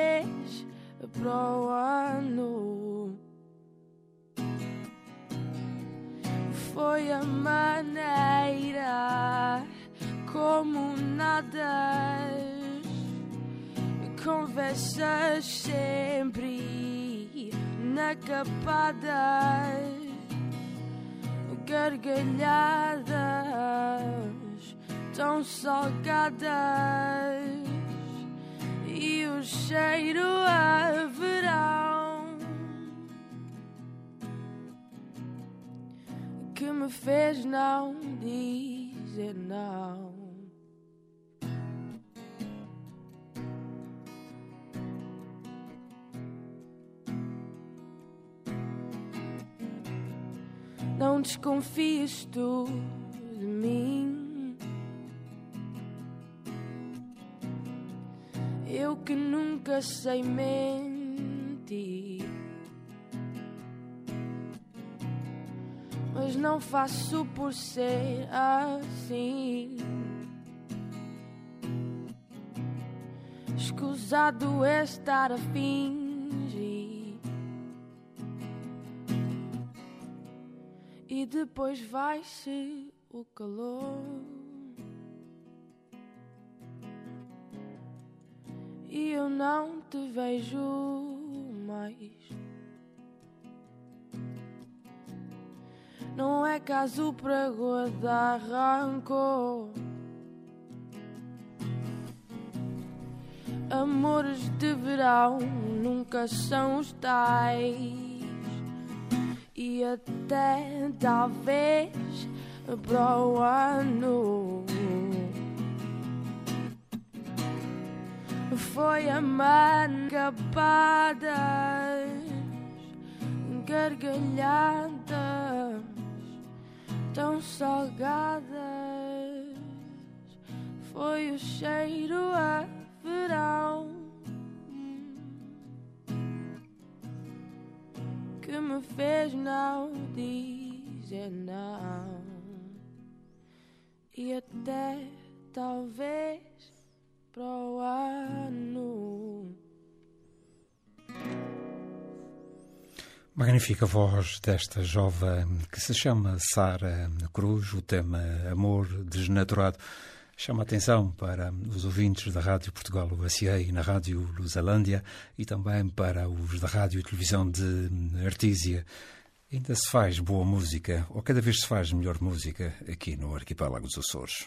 Talvez pro ano. Foi a maneira como nada conversas sempre inacabadas, gargalhadas tão salgadas e o cheiro a verão que me fez não dizer não. Não desconfies tu de mim. Que nunca sei mentir. Mas não faço por ser assim. Escusado é estar a fingir. E depois vai-se o calor. E eu não te vejo mais. Não é caso para guardar rancor. Amores de verão nunca são os tais. E até talvez para o ano. Foi a mangabadas, gargalhadas tão salgadas. Foi o cheiro a verão que me fez não dizer não e até talvez pro ano. Magnífica voz desta jovem que se chama Sara Cruz, o tema Amor Desnaturado. Chama a atenção para os ouvintes da Rádio Portugal USA e na Rádio Lusalândia e também para os da Rádio e Televisão de Artísia. Ainda se faz boa música, ou cada vez se faz melhor música aqui no Arquipélago dos Açores.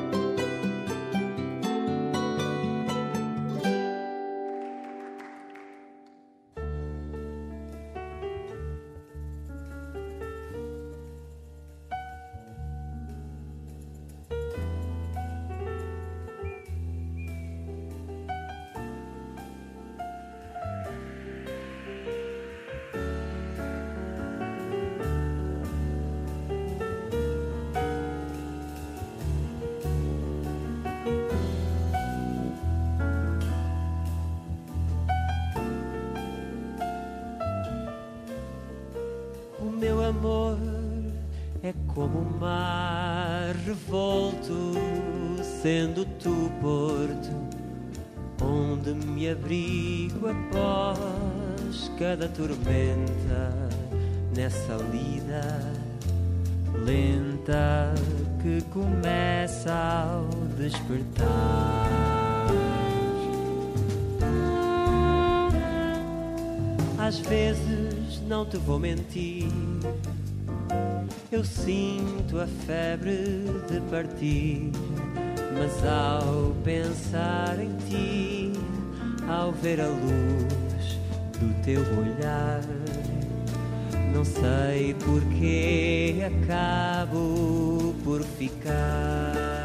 Como o mar revolto, sendo tu porto, onde me abrigo após cada tormenta, nessa lida lenta que começa ao despertar. Às vezes não te vou mentir eu sinto a febre de partir, mas ao pensar em ti, ao ver a luz do teu olhar, não sei porque acabo por ficar.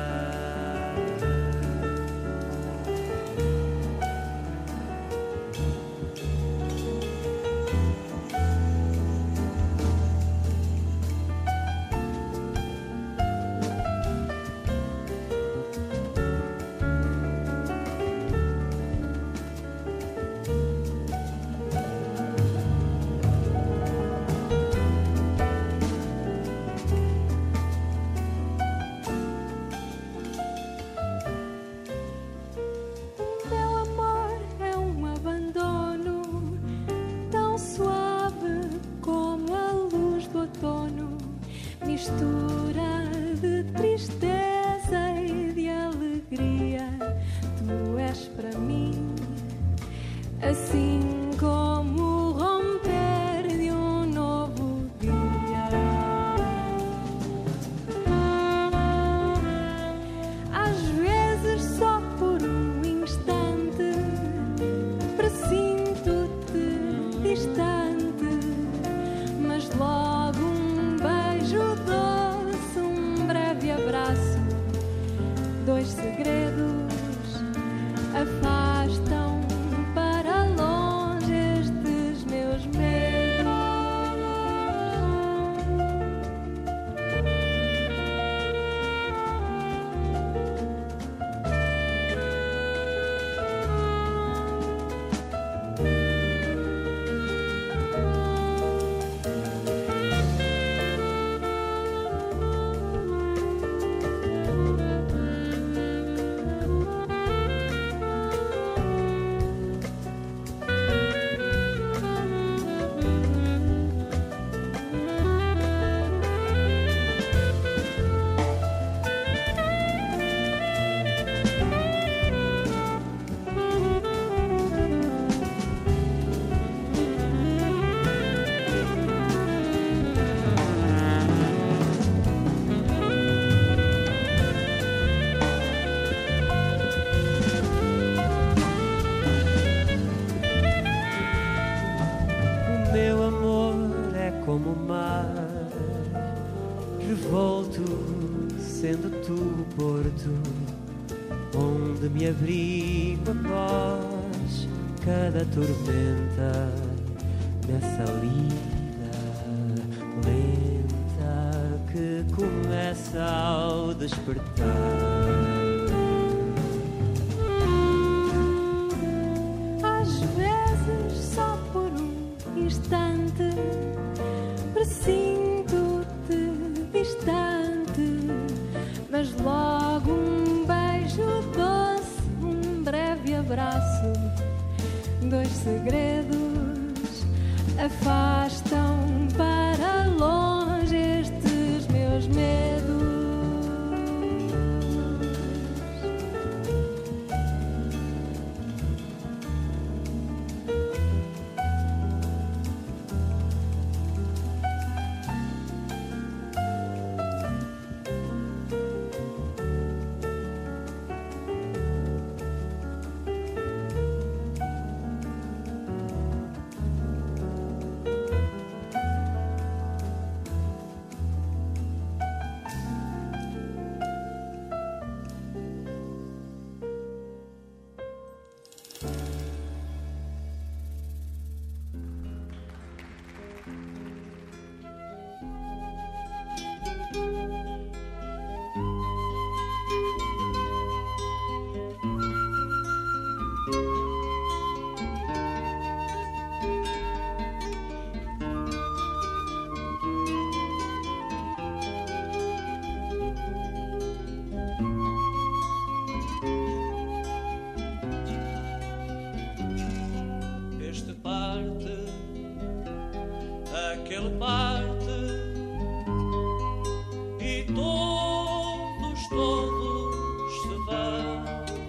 Tormenta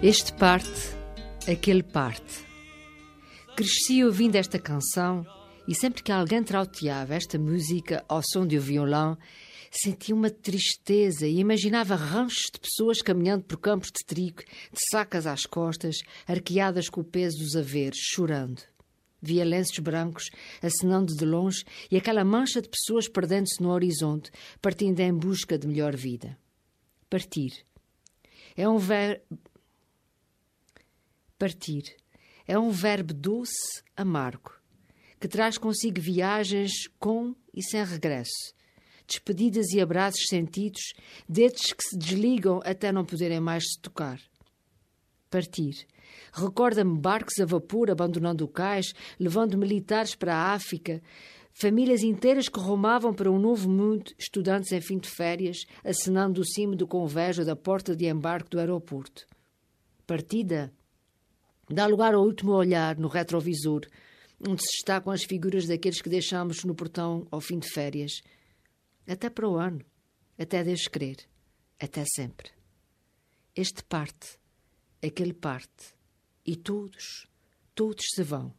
Este parte, aquele parte. Cresci ouvindo esta canção e sempre que alguém trauteava esta música ao som de um violão, sentia uma tristeza e imaginava ranchos de pessoas caminhando por campos de trigo, de sacas às costas, arqueadas com o peso dos haveres, chorando. Via lenços brancos acenando de longe e aquela mancha de pessoas perdendo-se no horizonte, partindo em busca de melhor vida. Partir. É um ver... Partir. É um verbo doce, amargo, que traz consigo viagens com e sem regresso, despedidas e abraços sentidos, dedos que se desligam até não poderem mais se tocar. Partir. Recorda-me barcos a vapor abandonando o cais, levando militares para a África, famílias inteiras que rumavam para um novo mundo, estudantes em fim de férias, acenando o cimo do convés ou da porta de embarque do aeroporto. Partida dá lugar ao último olhar no retrovisor, onde se destacam as figuras daqueles que deixamos no portão ao fim de férias. Até para o ano, até Deus querer, até sempre. Este parte, aquele parte, e todos, todos se vão.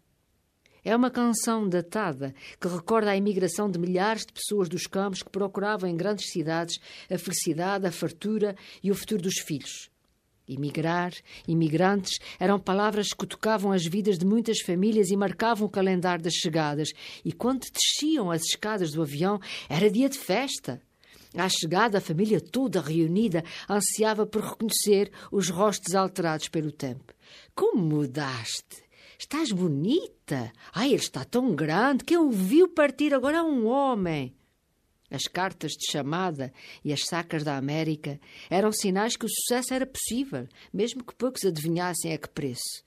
É uma canção datada que recorda a imigração de milhares de pessoas dos campos que procuravam em grandes cidades a felicidade, a fartura e o futuro dos filhos. Imigrar, imigrantes, eram palavras que tocavam as vidas de muitas famílias e marcavam o calendário das chegadas. E quando desciam as escadas do avião, era dia de festa. À chegada, a família toda reunida ansiava por reconhecer os rostos alterados pelo tempo. Como mudaste! Estás bonita! Ai, ele está tão grande! Quem o viu partir agora é um homem! As cartas de chamada e as sacas da América eram sinais que o sucesso era possível, mesmo que poucos adivinhassem a que preço.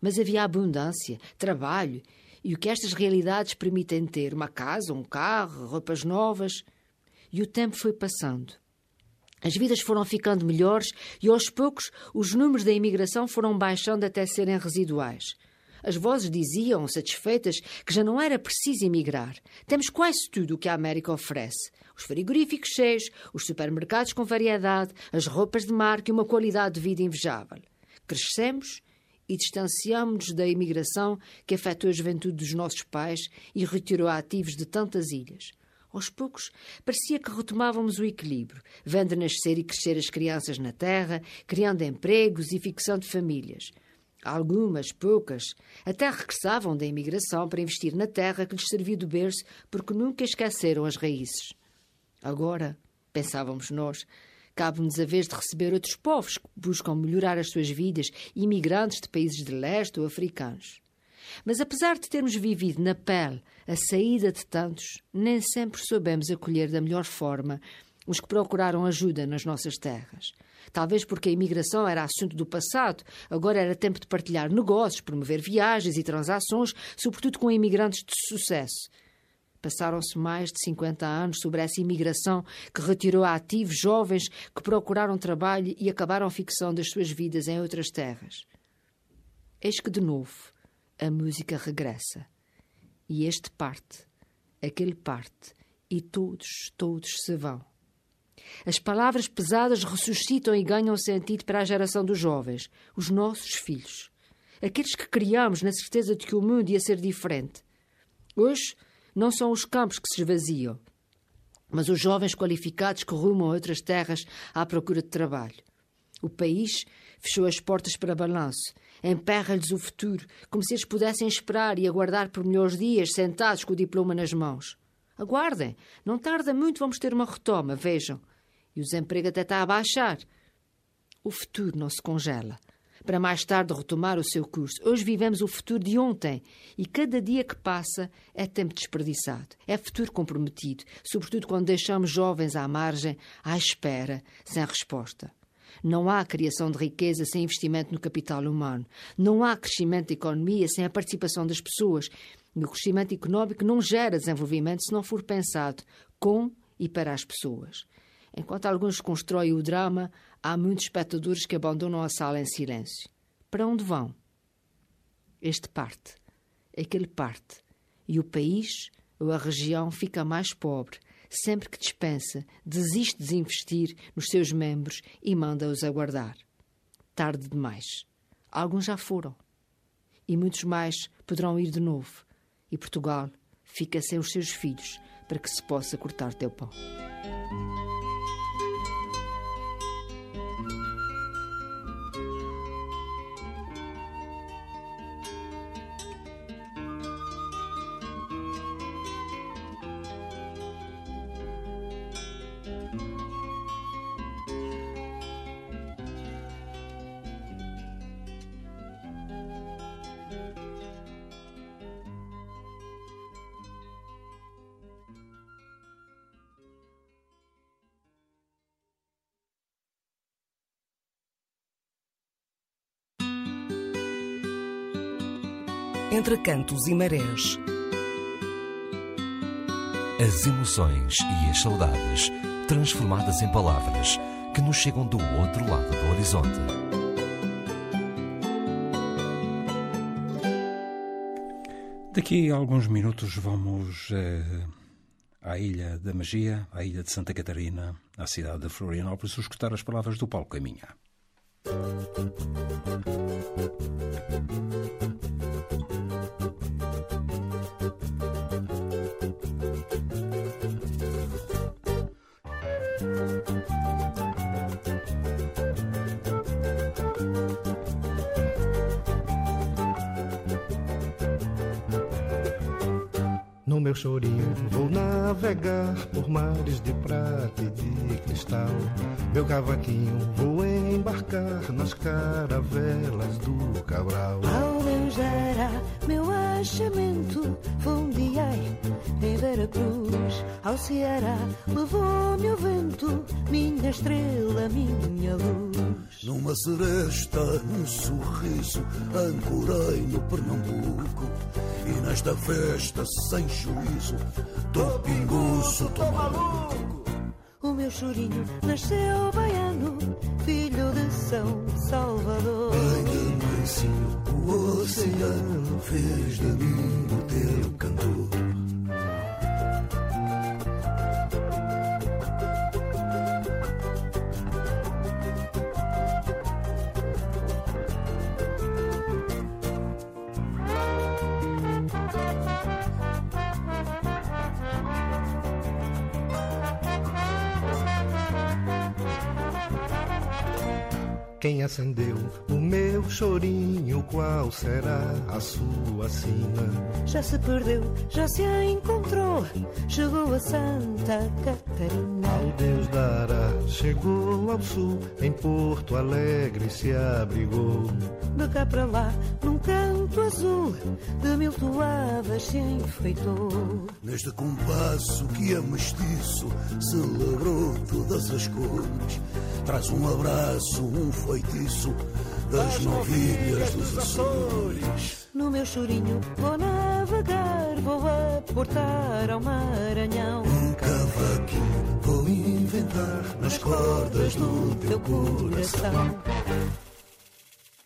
Mas havia abundância, trabalho e o que estas realidades permitem ter: uma casa, um carro, roupas novas. E o tempo foi passando. As vidas foram ficando melhores e aos poucos os números da imigração foram baixando até serem residuais. As vozes diziam, satisfeitas, que já não era preciso emigrar. Temos quase tudo o que a América oferece. Os frigoríficos cheios, os supermercados com variedade, as roupas de marca e uma qualidade de vida invejável. Crescemos e distanciamos-nos da imigração que afetou a juventude dos nossos pais e retirou ativos de tantas ilhas. Aos poucos, parecia que retomávamos o equilíbrio, vendo nascer e crescer as crianças na terra, criando empregos e fixando famílias. Algumas, poucas, até regressavam da imigração para investir na terra que lhes serviu de berço porque nunca esqueceram as raízes. Agora, pensávamos nós, cabe-nos a vez de receber outros povos que buscam melhorar as suas vidas, imigrantes de países de leste ou africanos. Mas apesar de termos vivido na pele a saída de tantos, nem sempre soubemos acolher da melhor forma os que procuraram ajuda nas nossas terras. Talvez porque a imigração era assunto do passado, agora era tempo de partilhar negócios, promover viagens e transações, sobretudo com imigrantes de sucesso. Passaram-se mais de 50 anos sobre essa imigração que retirou ativos jovens que procuraram trabalho e acabaram fixando as suas vidas em outras terras. Eis que, de novo, a música regressa. E este parte, aquele parte, e todos, todos se vão. As palavras pesadas ressuscitam e ganham sentido para a geração dos jovens, os nossos filhos. Aqueles que criamos na certeza de que o mundo ia ser diferente. Hoje, não são os campos que se esvaziam, mas os jovens qualificados que rumam a outras terras à procura de trabalho. O país fechou as portas para balanço, emperra-lhes o futuro, como se eles pudessem esperar e aguardar por melhores dias, sentados com o diploma nas mãos. Aguardem, não tarda muito, vamos ter uma retoma, vejam e o desemprego até está a baixar. O futuro não se congela, para mais tarde retomar o seu curso. Hoje vivemos o futuro de ontem e cada dia que passa é tempo desperdiçado. É futuro comprometido, sobretudo quando deixamos jovens à margem, à espera, sem resposta. Não há criação de riqueza sem investimento no capital humano. Não há crescimento da economia sem a participação das pessoas. E o crescimento económico não gera desenvolvimento se não for pensado com e para as pessoas. Enquanto alguns constroem o drama, há muitos espectadores que abandonam a sala em silêncio. Para onde vão? Este parte, aquele parte, e o país ou a região fica mais pobre sempre que dispensa, desiste de investir nos seus membros e manda-os aguardar. tarde demais. Alguns já foram. E muitos mais poderão ir de novo. E Portugal fica sem os seus filhos para que se possa cortar teu pão. Entre cantos e marés. As emoções e as saudades transformadas em palavras que nos chegam do outro lado do horizonte. Daqui a alguns minutos vamos eh, à Ilha da Magia, à Ilha de Santa Catarina, à cidade de Florianópolis, escutar as palavras do Paulo Caminha. No meu chorinho vou navegar por mares de prata e de cristal. Meu cavaquinho vou embarcar nas caravelas do Cabral. Ao meu achamento, fundiei em Veracruz. Ao Ceará levou-me o vento, minha estrela, minha luz. Numa seresta, um sorriso, ancorei no Pernambuco. E nesta festa sem juízo, tô pinguço, tô maluco. O meu chorinho nasceu baiano, filho de São Salvador. Bem de mansinho, o oceano fez de mim o teu cantor. Quem acendeu o meu chorinho, qual será a sua sina? Já se perdeu, já se encontrou, chegou a Santa Catarina. Ao Deus dará, chegou ao sul, em Porto Alegre se abrigou. De cá para lá, num canto azul, de mil toadas se enfeitou. Neste compasso que é mestiço, celebrou todas as cores. Traz um abraço, um feitiço das novilhas dos Açores. No meu chorinho vou navegar, vou aportar ao Maranhão. Um cavaquinho nas cordas do teu coração.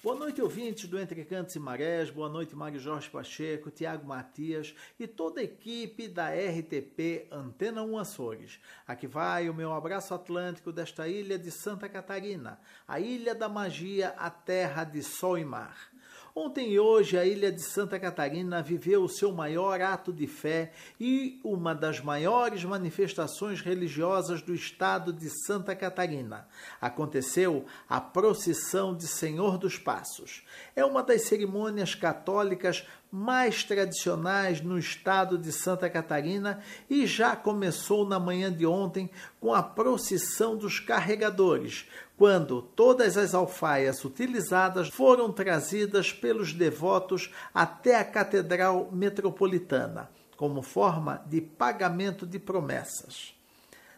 Boa noite, ouvintes do Entre Cantos e Marés. Boa noite, Mário Jorge Pacheco, Tiago Matias e toda a equipe da RTP Antena 1 Açores. Aqui vai o meu abraço atlântico desta ilha de Santa Catarina, a ilha da magia, a terra de sol e mar. Ontem e hoje, a ilha de Santa Catarina viveu o seu maior ato de fé e uma das maiores manifestações religiosas do estado de Santa Catarina. Aconteceu a procissão de Senhor dos Passos. É uma das cerimônias católicas mais tradicionais no estado de Santa Catarina e já começou na manhã de ontem com a procissão dos carregadores, quando todas as alfaias utilizadas foram trazidas pelos devotos até a Catedral Metropolitana, como forma de pagamento de promessas.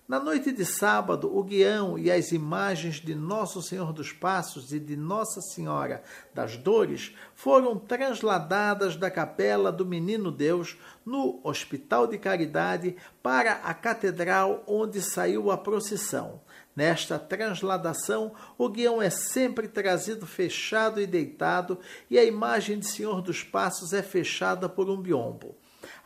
Na noite de sábado, o guião e as imagens de Nosso Senhor dos Passos e de Nossa Senhora das Dores foram transladadas da capela do Menino Deus no Hospital de Caridade para a catedral onde saiu a procissão. Nesta transladação, o guião é sempre trazido fechado e deitado, e a imagem de Senhor dos Passos é fechada por um biombo.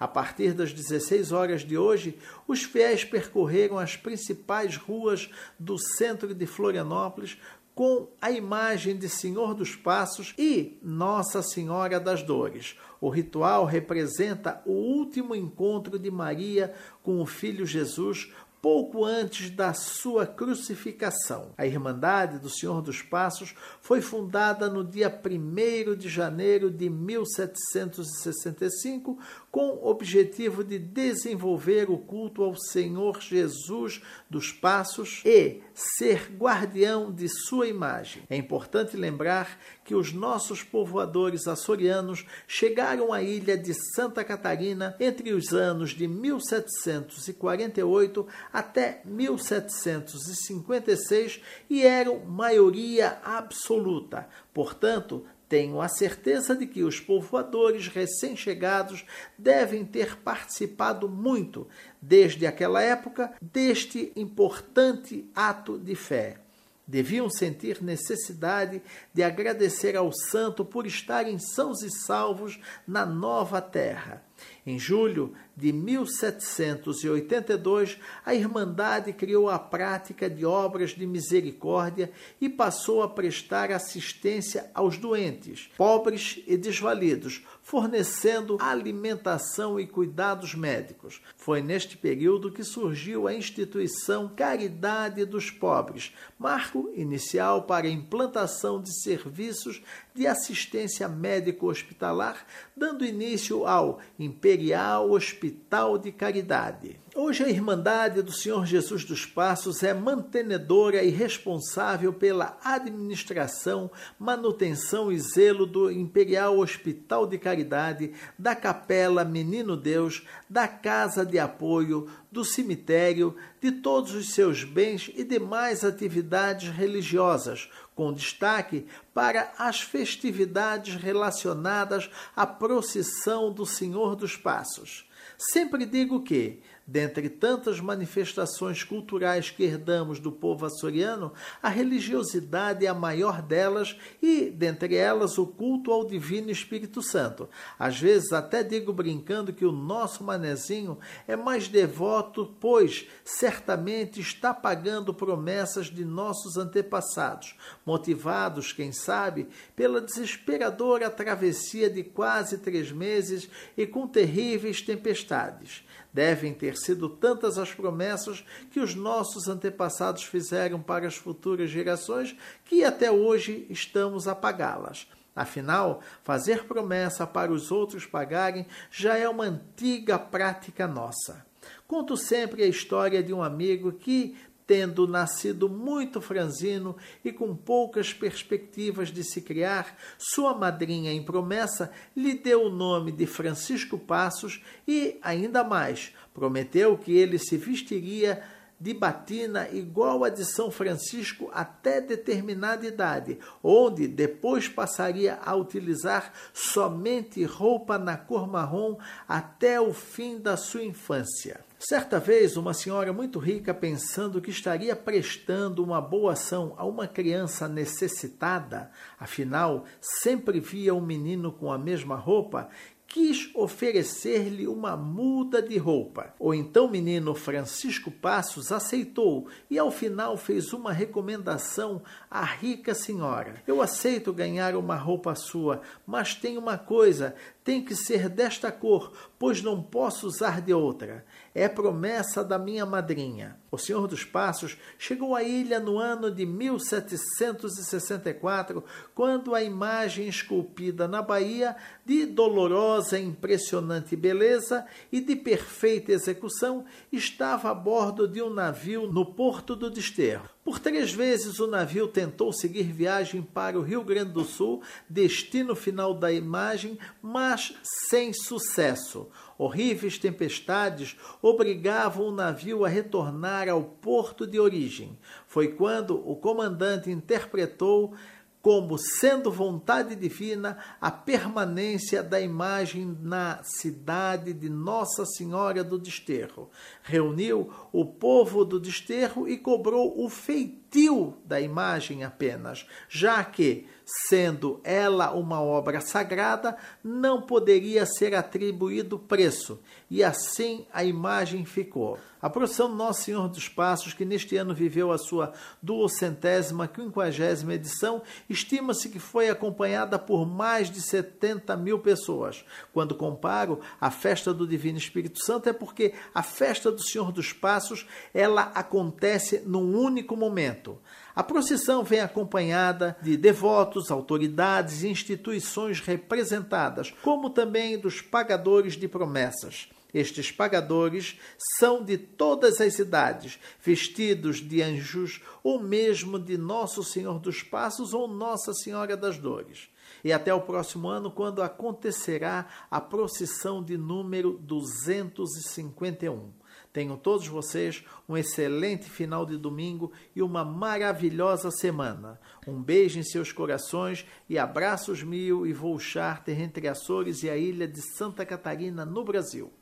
A partir das 16 horas de hoje, os fiéis percorreram as principais ruas do centro de Florianópolis com a imagem de Senhor dos Passos e Nossa Senhora das Dores. O ritual representa o último encontro de Maria com o filho Jesus pouco antes da sua crucificação. A Irmandade do Senhor dos Passos foi fundada no dia 1 de janeiro de 1765 com o objetivo de desenvolver o culto ao Senhor Jesus dos Passos e ser guardião de sua imagem. É importante lembrar que os nossos povoadores açorianos chegaram à ilha de Santa Catarina entre os anos de 1748 até 1756 e eram maioria absoluta. Portanto, tenho a certeza de que os povoadores recém-chegados devem ter participado muito, desde aquela época, deste importante ato de fé. Deviam sentir necessidade de agradecer ao santo por estarem sãos e salvos na nova terra. Em julho de 1782, a Irmandade criou a prática de obras de misericórdia e passou a prestar assistência aos doentes, pobres e desvalidos, fornecendo alimentação e cuidados médicos. Foi neste período que surgiu a instituição Caridade dos Pobres, marco inicial para a implantação de serviços de assistência médico-hospitalar, dando início ao Imperial Hospital de Caridade. Hoje a Irmandade do Senhor Jesus dos Passos é mantenedora e responsável pela administração, manutenção e zelo do Imperial Hospital de Caridade, da Capela Menino Deus, da Casa de Apoio, do cemitério, de todos os seus bens e demais atividades religiosas, com destaque para as festividades relacionadas à procissão do Senhor dos Passos. Sempre digo que Dentre tantas manifestações culturais que herdamos do povo açoriano, a religiosidade é a maior delas e, dentre elas, o culto ao Divino Espírito Santo. Às vezes até digo brincando que o nosso manezinho é mais devoto, pois certamente está pagando promessas de nossos antepassados, motivados, quem sabe, pela desesperadora travessia de quase três meses e com terríveis tempestades. Devem ter sido tantas as promessas que os nossos antepassados fizeram para as futuras gerações que até hoje estamos a pagá-las. Afinal, fazer promessa para os outros pagarem já é uma antiga prática nossa. Conto sempre a história de um amigo que tendo nascido muito franzino e com poucas perspectivas de se criar, sua madrinha em promessa lhe deu o nome de Francisco Passos e, ainda mais, prometeu que ele se vestiria de batina igual a de São Francisco até determinada idade, onde depois passaria a utilizar somente roupa na cor marrom até o fim da sua infância. Certa vez, uma senhora muito rica, pensando que estaria prestando uma boa ação a uma criança necessitada, afinal, sempre via um menino com a mesma roupa, quis oferecer-lhe uma muda de roupa. O então menino Francisco Passos aceitou e ao final fez uma recomendação à rica senhora. Eu aceito ganhar uma roupa sua, mas tem uma coisa, tem que ser desta cor, pois não posso usar de outra. É promessa da minha madrinha. O Senhor dos Passos chegou à ilha no ano de 1764, quando a imagem esculpida na Bahia, de dolorosa e impressionante beleza e de perfeita execução, estava a bordo de um navio no porto do Desterro. Por três vezes o navio tentou seguir viagem para o Rio Grande do Sul, destino final da imagem, mas sem sucesso. Horríveis tempestades obrigavam o navio a retornar ao porto de origem. Foi quando o comandante interpretou como sendo vontade divina a permanência da imagem na cidade de Nossa Senhora do Desterro. Reuniu o povo do Desterro e cobrou o feitio da imagem apenas, já que, sendo ela uma obra sagrada, não poderia ser atribuído preço, e assim a imagem ficou. A procissão Nosso Senhor dos Passos, que neste ano viveu a sua duocentésima, quinquagésima edição, estima-se que foi acompanhada por mais de 70 mil pessoas. Quando comparo a festa do Divino Espírito Santo, é porque a festa do Senhor dos Passos ela acontece num único momento. A procissão vem acompanhada de devotos, autoridades e instituições representadas, como também dos pagadores de promessas. Estes pagadores são de todas as idades, vestidos de anjos ou mesmo de Nosso Senhor dos Passos ou Nossa Senhora das Dores. E até o próximo ano, quando acontecerá a procissão de número 251. Tenham todos vocês um excelente final de domingo e uma maravilhosa semana. Um beijo em seus corações e abraços mil e voo charter entre Açores e a ilha de Santa Catarina, no Brasil.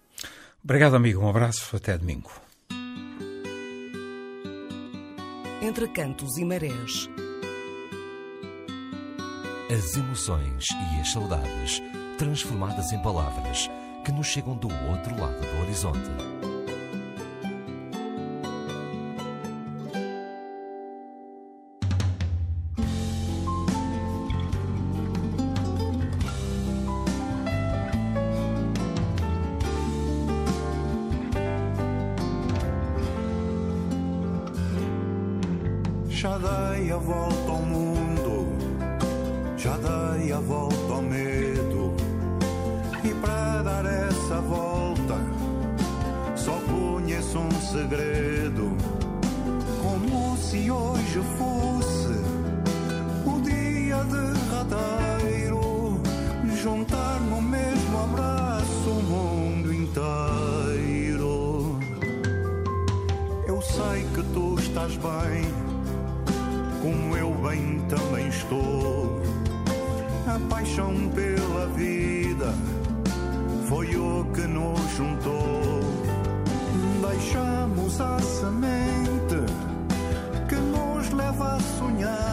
Obrigado, amigo. Um abraço. Até domingo. Entre cantos e marés. As emoções e as saudades transformadas em palavras que nos chegam do outro lado do horizonte. Segredo. Como se hoje fosse o dia derradeiro, juntar no mesmo abraço o mundo inteiro. Eu sei que tu estás bem como eu bem também estou. A paixão pela vida foi o que nos juntou. Deixamos a semente que nos leva a sonhar.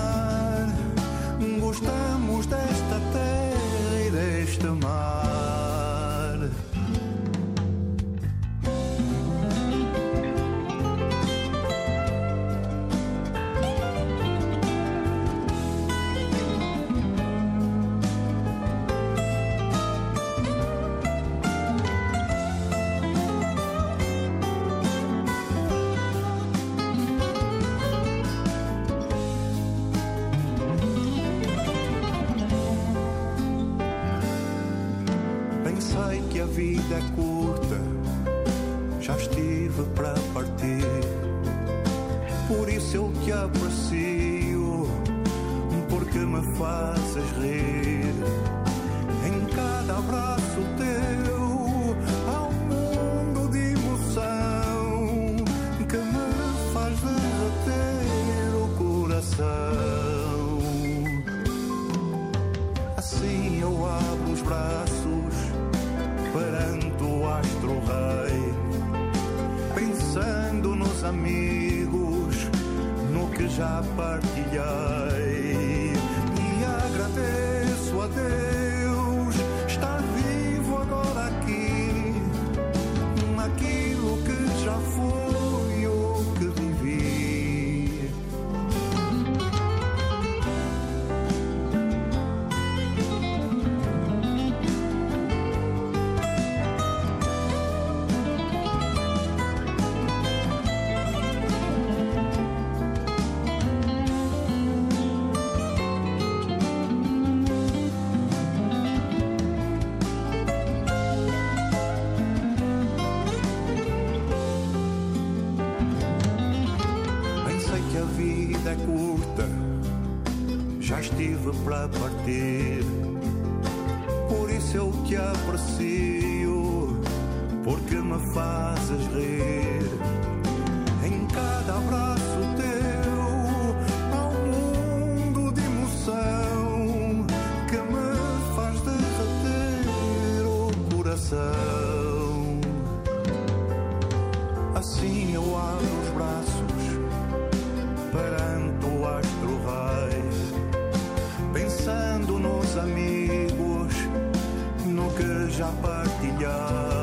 Já partilhei.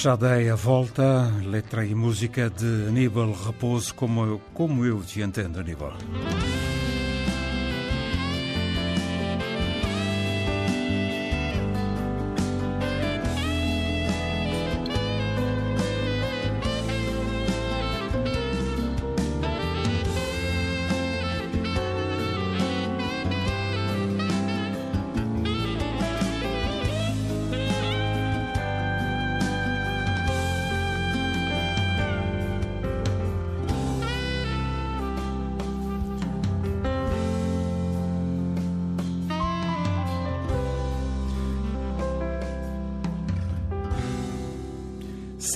Já dei a volta, letra e música de Aníbal Repouso, como eu, como eu te entendo, Aníbal.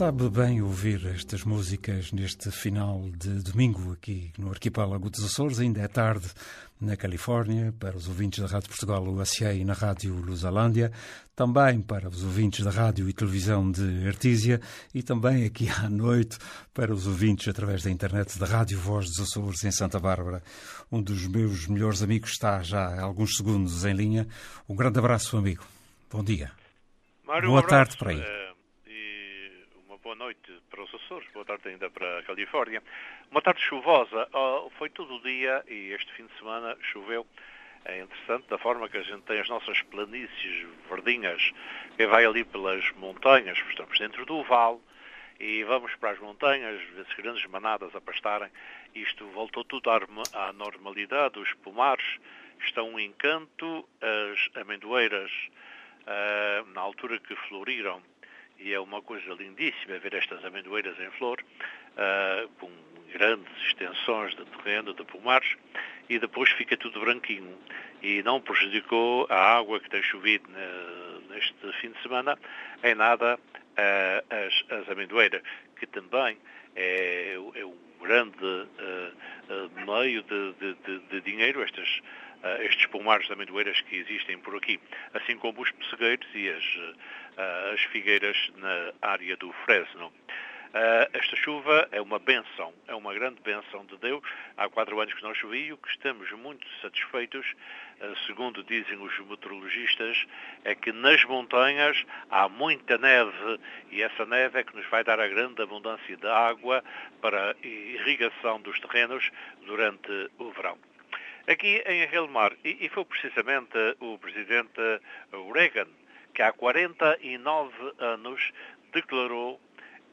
Sabe bem ouvir estas músicas neste final de domingo aqui no arquipélago dos Açores. Ainda é tarde na Califórnia, para os ouvintes da Rádio Portugal USA e na Rádio Lusalândia, também para os ouvintes da Rádio e Televisão de Artísia e também aqui à noite para os ouvintes através da internet da Rádio Voz dos Açores em Santa Bárbara. Um dos meus melhores amigos está já há alguns segundos em linha. Um grande abraço, amigo. Bom dia. Mário, Boa um tarde para aí. Boa noite para os Açores, boa tarde ainda para a Califórnia. Uma tarde chuvosa, oh, foi todo o dia e este fim de semana choveu. É interessante da forma que a gente tem as nossas planícies verdinhas, que vai ali pelas montanhas, estamos dentro do vale, e vamos para as montanhas, vê-se grandes manadas a pastarem. Isto voltou tudo à normalidade, os pomares estão um encanto, as amendoeiras ah, na altura que floriram, e é uma coisa lindíssima ver estas amendoeiras em flor, ah, com grandes extensões de terreno, de pomares, e depois fica tudo branquinho. E não prejudicou a água que tem chovido ne- neste fim de semana em nada ah, as, as amendoeiras, que também é, é um grande ah, meio de, de- de- de dinheiro, estas estes pomares de amendoeiras que existem por aqui, assim como os pessegueiros e as, as figueiras na área do Fresno. Ah, esta chuva é uma benção, é uma grande benção de Deus. Há quatro anos que não chovia que estamos muito satisfeitos, ah, segundo dizem os meteorologistas, é que nas montanhas há muita neve e essa neve é que nos vai dar a grande abundância de água para a irrigação dos terrenos durante o verão. Aqui em Relmar, e, e foi precisamente o presidente Reagan que há 49 anos declarou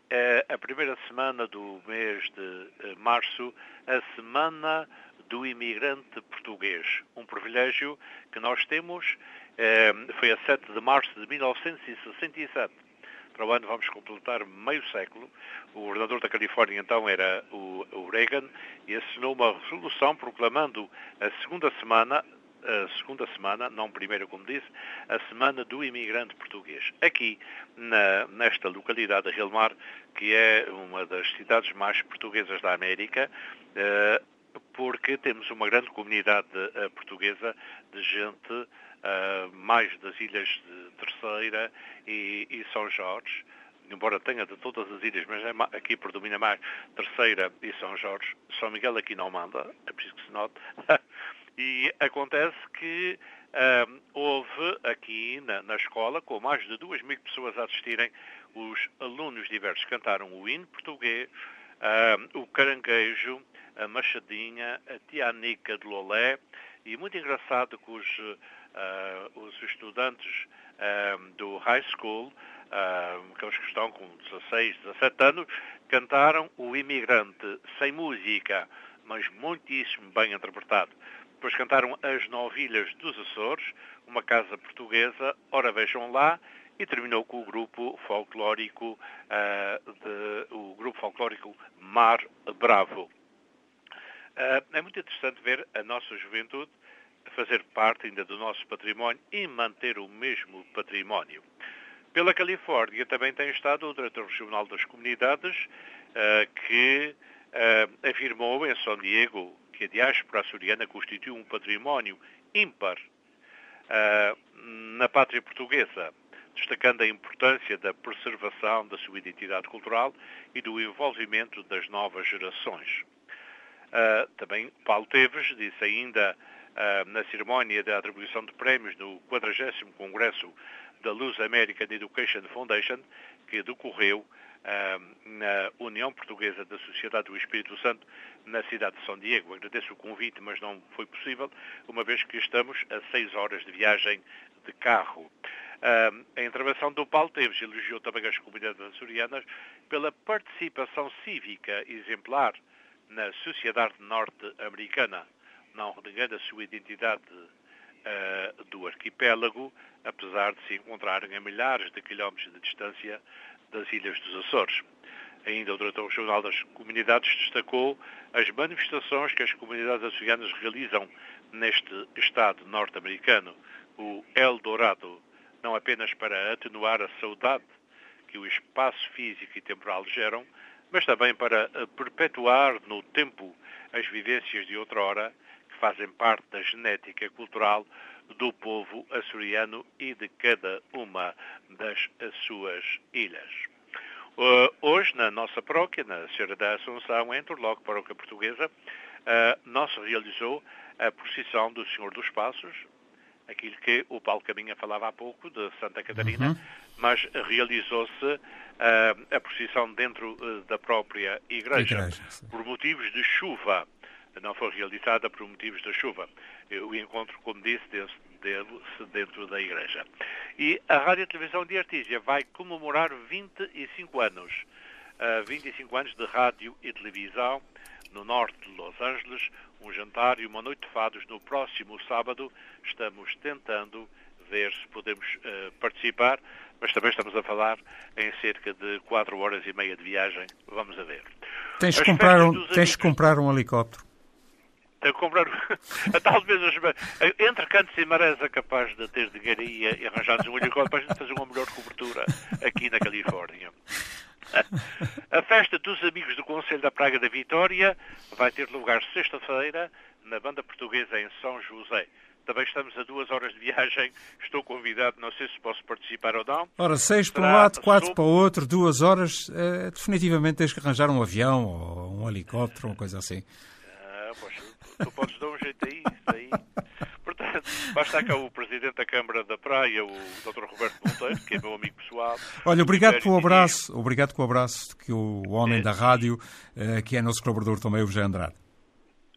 eh, a primeira semana do mês de eh, março a Semana do Imigrante Português. Um privilégio que nós temos, eh, foi a 7 de março de 1967. Para o ano vamos completar meio século. O governador da Califórnia então era o, o Reagan e assinou uma resolução proclamando a segunda semana a segunda semana, não primeira como disse, a Semana do Imigrante Português. Aqui, na- nesta localidade de Relmar, que é uma das cidades mais portuguesas da América, eh, porque temos uma grande comunidade eh, portuguesa de gente eh, mais das ilhas de Terceira e, e São Jorge, embora tenha de todas as ilhas, mas é aqui predomina mais Terceira e São Jorge. São Miguel aqui não manda, é preciso que se note. e acontece que ahm, houve aqui na, na escola, com mais de duas mil pessoas a assistirem, os alunos diversos cantaram o hino português, ahm, o caranguejo, a machadinha, a tianica de Lolé, e muito engraçado que os, ah, os estudantes ahm, do high school, aqueles que estão com 16, 17 anos, cantaram o imigrante sem música, mas muitíssimo bem interpretado. Depois cantaram As Novilhas dos Açores, uma casa portuguesa, ora vejam lá, e terminou com o grupo folclórico, ah, de- o grupo folclórico Mar Bravo. Ah, é muito interessante ver a nossa juventude fazer parte ainda do nosso património e manter o mesmo património. Pela Califórnia também tem estado o Diretor Regional das Comunidades, ah, que afirmou em São Diego que a diáspora açoriana constitui um património ímpar ah, na pátria portuguesa, destacando a importância da preservação da sua identidade cultural e do envolvimento das novas gerações. Ah, também Paulo Teves disse ainda ah, na cerimónia da atribuição de prémios no 40º Congresso da Luz American Education Foundation, que decorreu na União Portuguesa da Sociedade do Espírito Santo, na cidade de São Diego. Agradeço o convite, mas não foi possível, uma vez que estamos a seis horas de viagem de carro. a intervenção do Paulo Teves elogiou também as comunidades açorianas pela participação cívica exemplar na sociedade norte-americana, não renegando a sua identidade uh, do arquipélago, apesar de se encontrarem a milhares de quilómetros de distância das Ilhas dos Açores. Ainda o Diretor-Regional das Comunidades destacou as manifestações que as comunidades açorianas realizam neste Estado norte-americano, o Eldorado, não apenas para atenuar a saudade que o espaço físico e temporal geram, mas também para perpetuar no tempo as vivências de outrora que fazem parte da genética cultural do povo açoriano e de cada uma das suas ilhas. Uh, hoje, na nossa paróquia, na Senhora da Assunção, em Turloque, paróquia portuguesa, uh, não se realizou a procissão do Senhor dos Passos, aquilo que o Paulo Caminha falava há pouco, de Santa Catarina, uhum. mas realizou-se uh, a procissão dentro uh, da própria igreja, igreja por motivos de chuva não foi realizada por motivos da chuva. O encontro, como disse, deu-se dentro da igreja. E a Rádio e Televisão de Artísia vai comemorar 25 anos. Uh, 25 anos de rádio e televisão no norte de Los Angeles, um jantar e uma noite de fados no próximo sábado. Estamos tentando ver se podemos uh, participar, mas também estamos a falar em cerca de 4 horas e meia de viagem. Vamos a ver. Tens que comprar, um, tens comprar um helicóptero. Tenho que comprar. Talvez entre Cantos e Marés é capaz de ter dinheiro e, e arranjar um helicóptero para a gente fazer uma melhor cobertura aqui na Califórnia. A festa dos Amigos do Conselho da Praga da Vitória vai ter lugar sexta-feira na Banda Portuguesa em São José. Também estamos a duas horas de viagem. Estou convidado, não sei se posso participar ou não. Ora, seis para um lado, quatro para o outro, duas horas. É, definitivamente tens que arranjar um avião ou um helicóptero, uma coisa assim. Ah, poxa, tu podes dar um jeito aí, isso aí. Portanto, basta cá o Presidente da Câmara da Praia, o Dr. Roberto Monteiro, que é meu amigo pessoal. Olha, obrigado pelo abraço, obrigado pelo abraço que o homem é. da rádio, eh, que é nosso colaborador também, o José Andrade.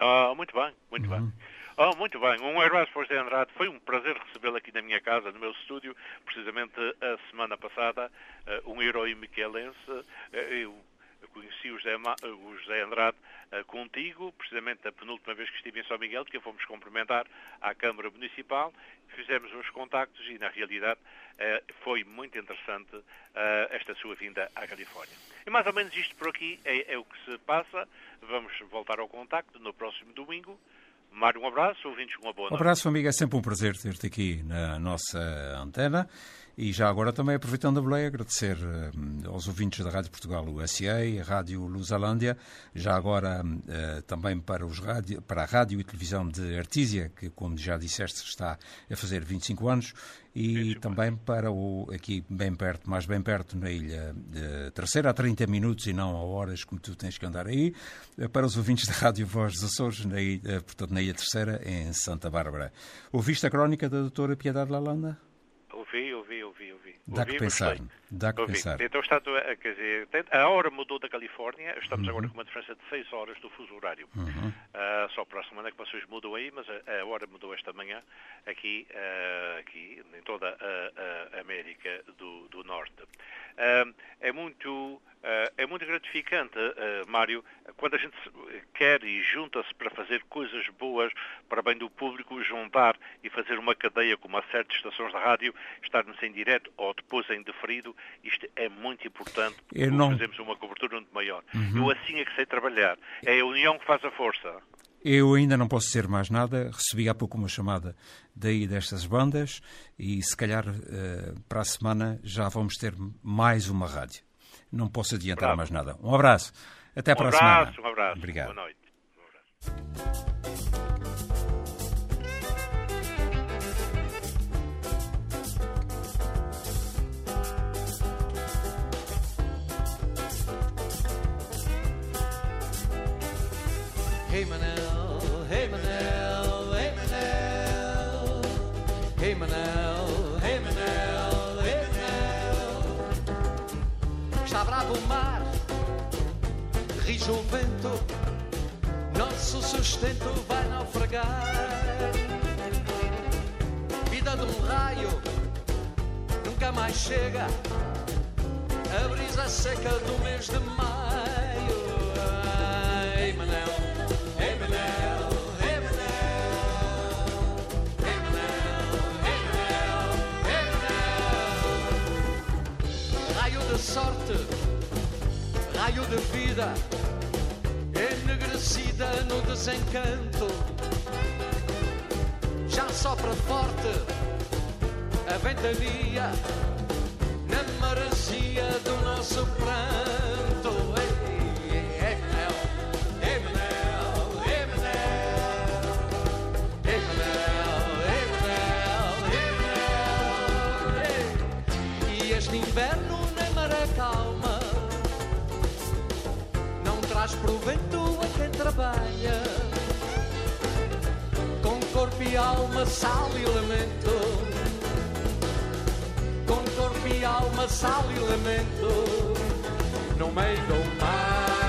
Ah, muito bem, muito uhum. bem. Oh, muito bem. Um abraço para o José Andrade. Foi um prazer recebê-lo aqui na minha casa, no meu estúdio, precisamente a semana passada. Uh, um herói miquelense. Uh, eu conheci o José, o José Andrade uh, contigo, precisamente a penúltima vez que estive em São Miguel, que fomos cumprimentar à Câmara Municipal, fizemos uns contactos e, na realidade, uh, foi muito interessante uh, esta sua vinda à Califórnia. E mais ou menos isto por aqui é, é o que se passa. Vamos voltar ao contacto no próximo domingo. Mário, um abraço, ouvintes, uma boa noite. Um abraço, amigo, é sempre um prazer ter-te aqui na nossa antena. E já agora também aproveitando a boleia, agradecer uh, aos ouvintes da Rádio Portugal USA, a Rádio Lusalândia, já agora uh, também para, os rádio, para a Rádio e Televisão de Artísia, que, como já disseste, está a fazer 25 anos, e também para o, aqui bem perto, mais bem perto, na Ilha Terceira, a 30 minutos e não a horas, como tu tens que andar aí, uh, para os ouvintes da Rádio Voz dos Açores, na ilha, portanto, na Ilha Terceira, em Santa Bárbara. Ouviste a crónica da doutora Piedade Lalanda? Ouvi, ouvi, ouvi, ouvi. Dá que pensar. Dá que pensar. Então está, quer dizer, a hora mudou da Califórnia, estamos uhum. agora com uma diferença de 6 horas do fuso horário. Uhum. Uh, só para a semana que vocês mudam aí, mas a, a hora mudou esta manhã aqui, uh, aqui em toda a, a América do, do Norte. Uh, é muito é muito gratificante, uh, Mário, quando a gente quer e junta-se para fazer coisas boas para bem do público, juntar e fazer uma cadeia como a certas estações de rádio, estarmos em direto ou depois em deferido, isto é muito importante porque não... fazemos uma cobertura muito maior. Uhum. Eu assim é que sei trabalhar. É a união que faz a força. Eu ainda não posso dizer mais nada. Recebi há pouco uma chamada daí destas bandas e se calhar uh, para a semana já vamos ter mais uma rádio. Não posso adiantar Bravo. mais nada. Um abraço. Até um para abraço, a semana. Um abraço. Obrigado. Boa noite. Hey Manel, hey Manel, hey Manel, rige o vento, nosso sustento vai naufragar. Vida de um raio nunca mais chega, a brisa seca do mês de maio. Ai, Manel, ei, Manel. Raio de sorte raio de vida, enegrecida no desencanto. Já sopra forte a ventania na maresia do nosso pranto. o vento a quem trabalha. Com corpo e alma, sal e lamento. Com corpo e alma, sal e lamento. No meio do mar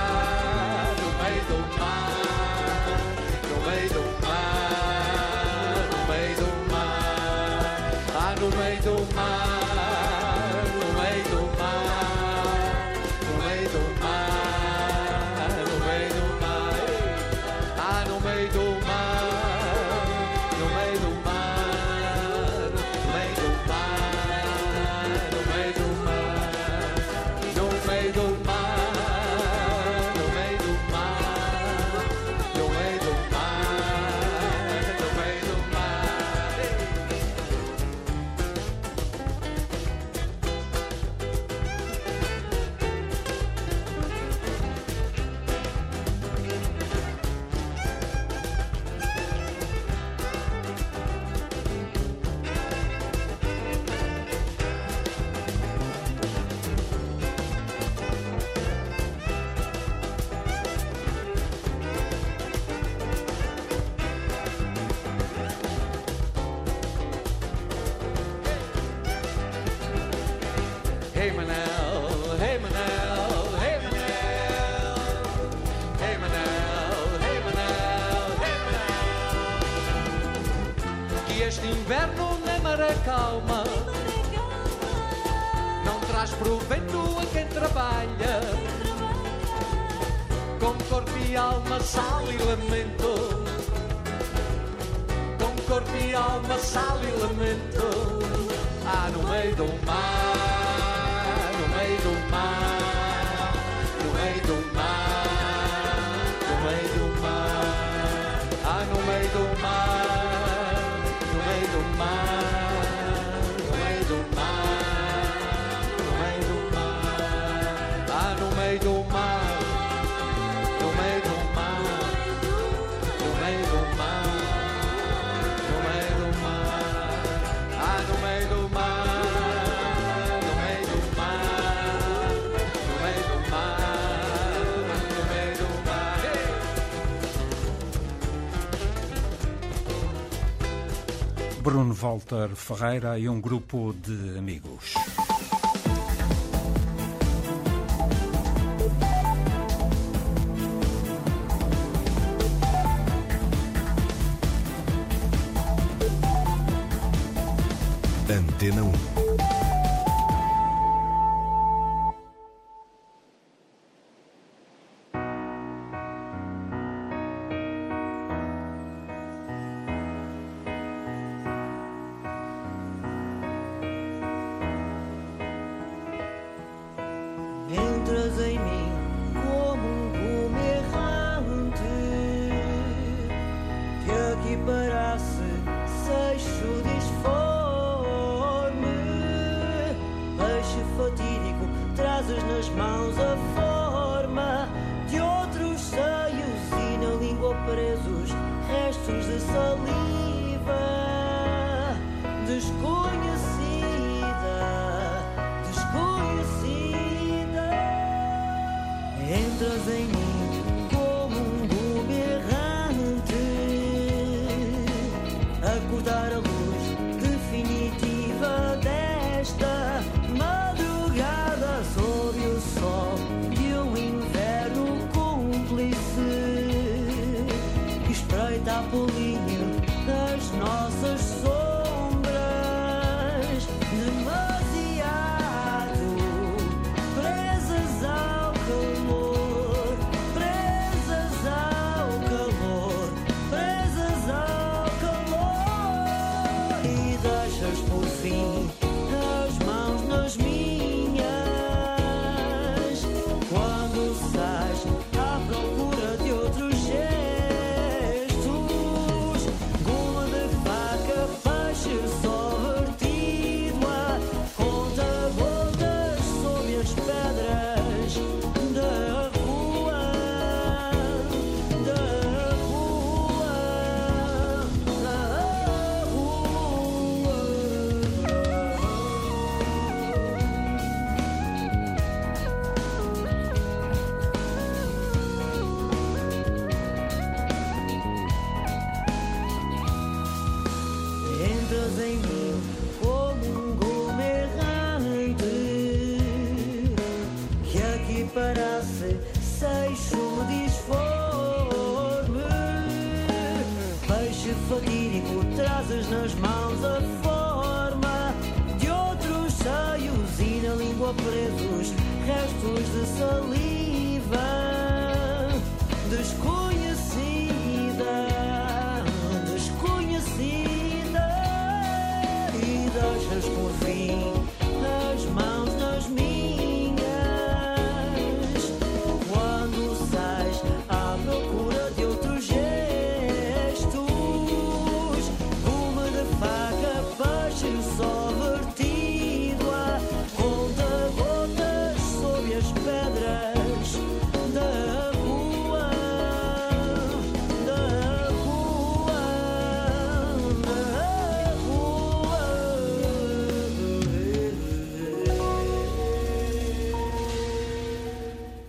Walter Ferreira e um grupo de amigos. Antena 1.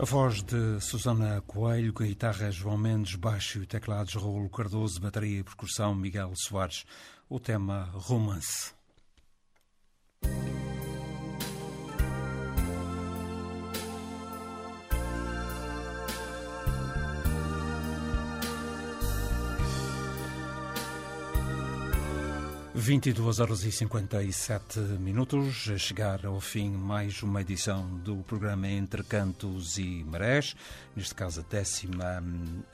A voz de Susana Coelho, guitarra João Mendes, baixo e teclados Raul Cardoso, bateria e percussão Miguel Soares. O tema Romance. Vinte e duas horas e cinquenta e sete minutos, a chegar ao fim mais uma edição do programa Entre Cantos e Marés, neste caso a décima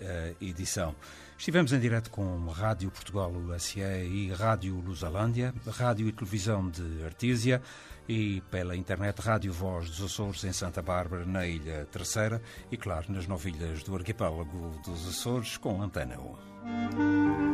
eh, edição. Estivemos em direto com Rádio Portugal USA e Rádio Lusalândia, Rádio e Televisão de Artísia e pela internet Rádio Voz dos Açores em Santa Bárbara, na Ilha Terceira e, claro, nas nove ilhas do arquipélago dos Açores com Antena 1.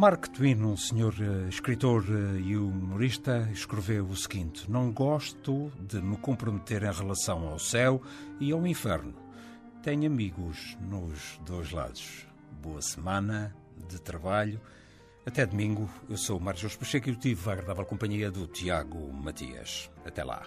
Mark Twain, um senhor eh, escritor eh, e humorista, escreveu o seguinte: Não gosto de me comprometer em relação ao céu e ao inferno. Tenho amigos nos dois lados. Boa semana de trabalho. Até domingo. Eu sou o Jorge Pacheco e tive a agradável companhia do Tiago Matias. Até lá.